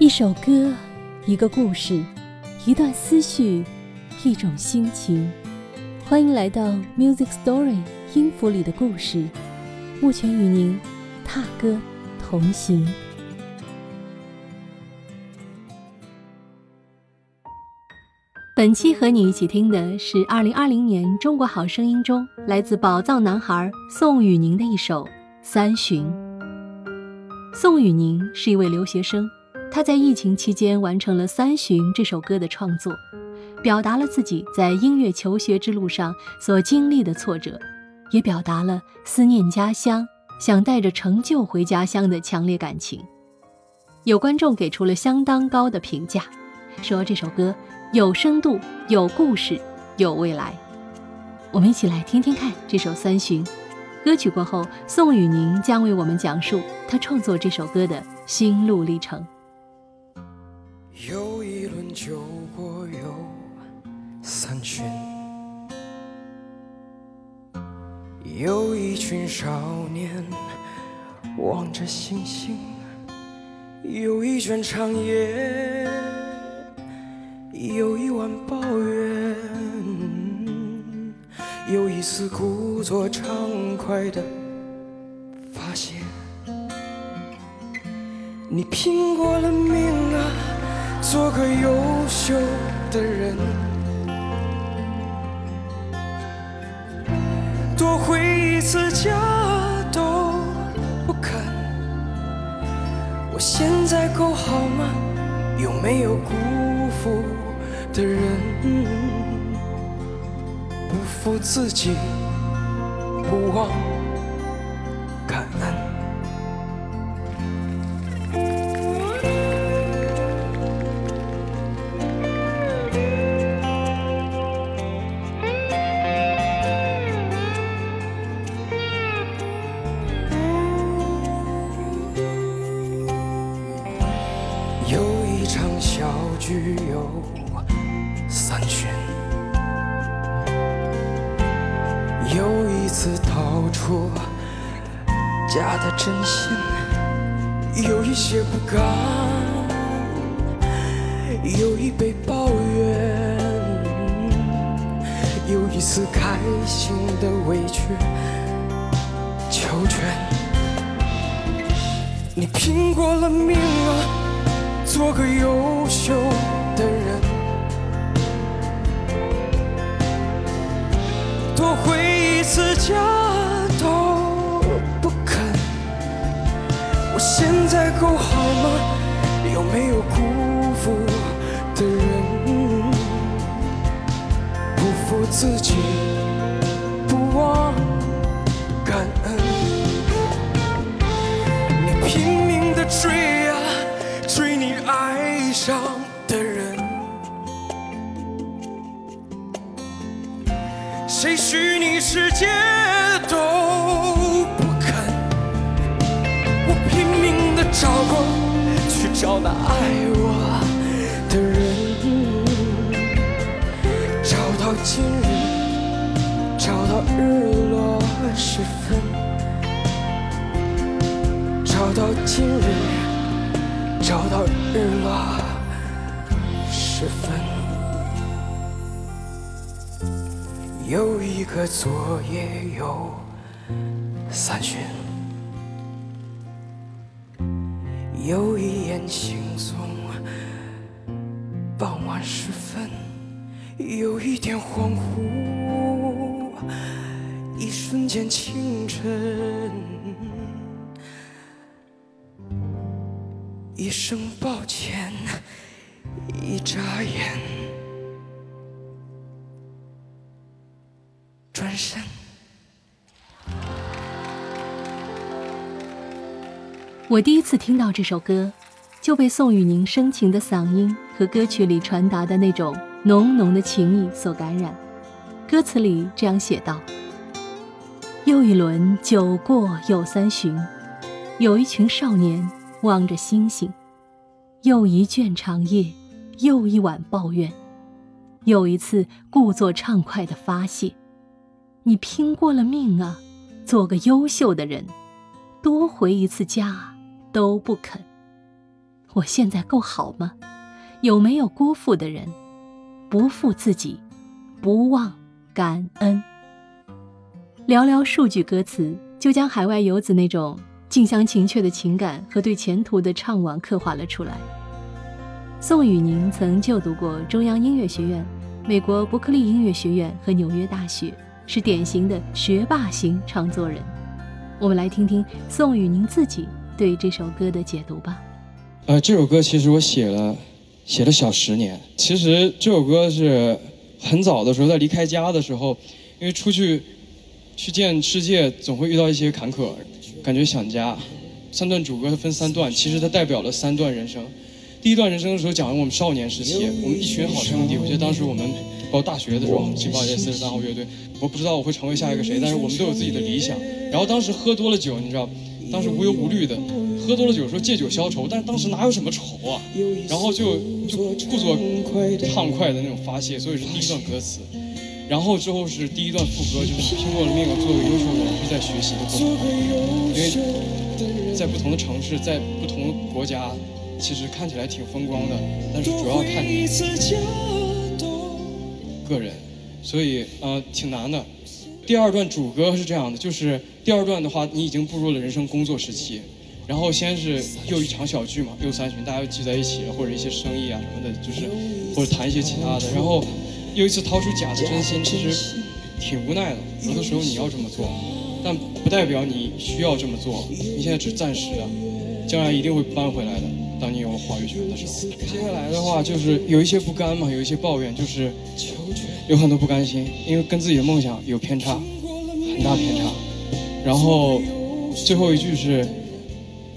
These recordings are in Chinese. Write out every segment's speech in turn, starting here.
一首歌，一个故事，一段思绪，一种心情。欢迎来到 Music Story 音符里的故事，目前与您踏歌同行。本期和你一起听的是2020年《中国好声音》中来自宝藏男孩宋雨宁的一首《三旬》。宋雨宁是一位留学生。他在疫情期间完成了《三巡》这首歌的创作，表达了自己在音乐求学之路上所经历的挫折，也表达了思念家乡、想带着成就回家乡的强烈感情。有观众给出了相当高的评价，说这首歌有深度、有故事、有未来。我们一起来听听看这首《三巡》歌曲过后，宋雨宁将为我们讲述他创作这首歌的心路历程。有一轮酒过又三巡，有一群少年望着星星，有一卷长夜，有一晚抱怨，有一丝故作畅快的发泄，你拼过了命啊！做个优秀的人，多回一次家都不肯。我现在够好吗？有没有辜负的人？不负自己，不忘具有三旬，有一次掏出假的真心，有一些不甘，有一杯抱怨，有一丝开心的委屈求全。你拼过了命啊！做个优秀的人，多回一次家都不肯。我现在够好吗？有没有辜负的人？不负自己，谁许你世界都不肯。我拼命的找过去找那爱我的人，找到今日，找到日落时分，找到今日，找到日落。时分，有一个昨夜又三巡，有一眼惺忪。傍晚时分，有一点恍惚，一瞬间清晨，一声抱歉。一眨眼，我第一次听到这首歌，就被宋雨宁深情的嗓音和歌曲里传达的那种浓浓的情意所感染。歌词里这样写道：“又一轮酒过又三巡，有一群少年望着星星，又一卷长夜。”又一晚抱怨，又一次故作畅快的发泄。你拼过了命啊，做个优秀的人，多回一次家都不肯。我现在够好吗？有没有辜负的人？不负自己，不忘感恩。寥寥数句歌词，就将海外游子那种近乡情怯的情感和对前途的怅惘刻画了出来。宋雨宁曾就读过中央音乐学院、美国伯克利音乐学院和纽约大学，是典型的学霸型唱作人。我们来听听宋雨宁自己对这首歌的解读吧。呃，这首歌其实我写了，写了小十年。其实这首歌是很早的时候，在离开家的时候，因为出去去见世界，总会遇到一些坎坷，感觉想家。三段主歌它分三段，其实它代表了三段人生。第一段人生的时候讲了我们少年时期，我们一群好兄弟。我记得当时我们包大学的时候，七八届四十三号乐队，我不知道我会成为下一个谁，但是我们都有自己的理想。然后当时喝多了酒，你知道，当时无忧无虑的，喝多了酒说借酒消愁，但是当时哪有什么愁啊？然后就就故作畅快的那种发泄，所以是第一段歌词。然后之后是第一段副歌，就是拼过了命，做个优秀的人，是在学习的过程。因为在不同的城市，在不同的国家。其实看起来挺风光的，但是主要看你个人，所以呃挺难的。第二段主歌是这样的，就是第二段的话，你已经步入了人生工作时期，然后先是又一场小聚嘛，又三巡，大家又聚在一起了，或者一些生意啊什么的，就是或者谈一些其他的，然后又一次掏出假的真心，其实挺无奈的。有的时候你要这么做，但不代表你需要这么做，你现在只暂时的，将来一定会扳回来的。当你有了话语权的时候，接下来的话就是有一些不甘嘛，有一些抱怨，就是有很多不甘心，因为跟自己的梦想有偏差，很大偏差。然后最后一句是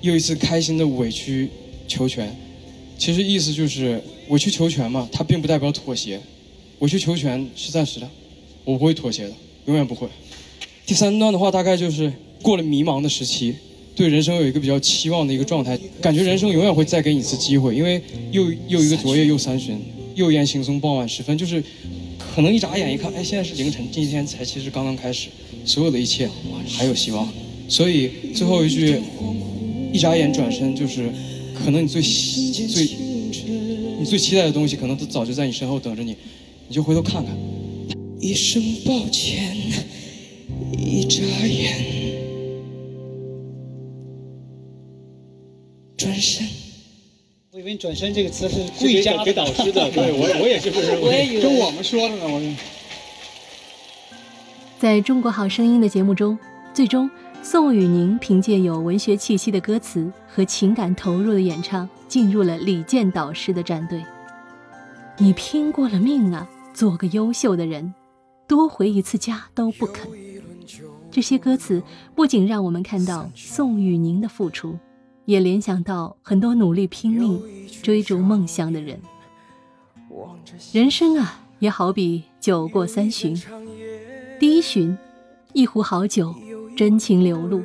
又一次开心的委曲求全，其实意思就是委曲求全嘛，它并不代表妥协，委曲求全是暂时的，我不会妥协的，永远不会。第三段的话大概就是过了迷茫的时期。对人生有一个比较期望的一个状态，感觉人生永远会再给你一次机会，因为又又一个昨夜又三巡，又言行松傍晚时分，就是可能一眨眼一看，哎，现在是凌晨，今天才其实刚刚开始，所有的一切还有希望，所以最后一句，一眨眼转身，就是可能你最最你最期待的东西，可能都早就在你身后等着你，你就回头看看。一声抱歉，一眨眼。身，我以为“转身”这个词是贵家给导师的，对我 我也是不是？我也以为跟我们说的呢。我在中国好声音的节目中，最终宋雨宁凭借有文学气息的歌词和情感投入的演唱，进入了李健导师的战队。你拼过了命啊，做个优秀的人，多回一次家都不肯。这些歌词不仅让我们看到宋雨宁的付出。也联想到很多努力拼命追逐梦想的人。人生啊，也好比酒过三巡。第一巡，一壶好酒，真情流露；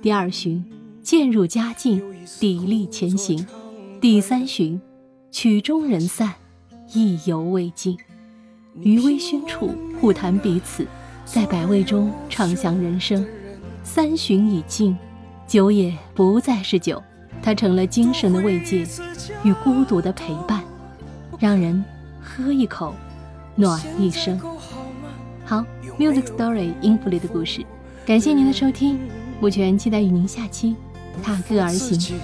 第二巡，渐入佳境，砥砺前行；第三巡，曲终人散，意犹未尽。余微醺处，互谈彼此，在百味中畅享人生。三巡已尽。酒也不再是酒，它成了精神的慰藉与孤独的陪伴，让人喝一口，暖一生。好，Music Story 音符里的故事，感谢您的收听，目前期待与您下期踏歌而行。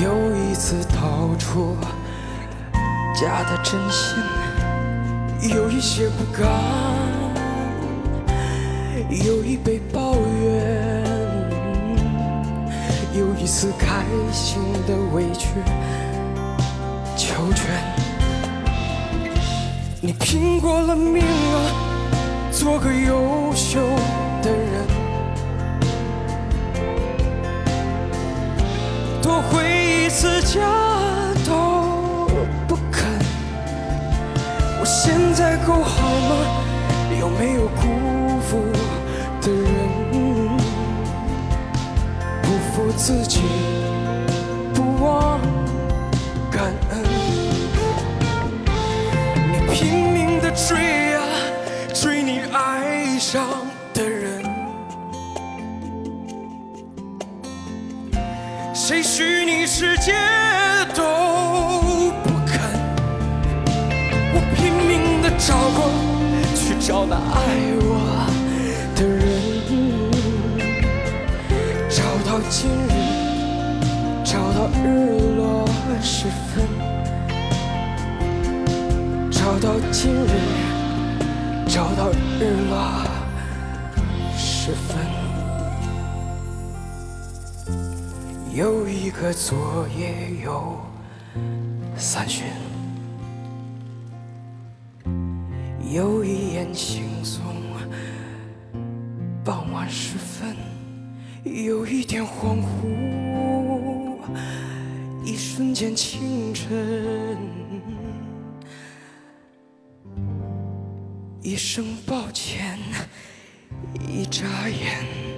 又一次掏出假的真心，有一些不甘，有一杯抱怨，有一次开心的委屈求全，你拼过了命。自己，不忘感恩。你拼命的追啊，追你爱上的人。谁许你世界都不肯？我拼命的找过，去找那爱我日落时分，找到今日，找到日落时分。有一个昨夜又三巡，有一眼惺忪，傍晚时分，有一点恍惚，一瞬间清晨，一声抱歉，一眨眼。